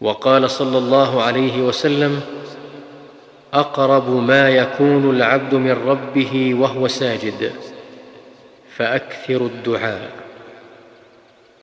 وقال صلى الله عليه وسلم أقرب ما يكون العبد من ربه وهو ساجد فأكثر الدعاء.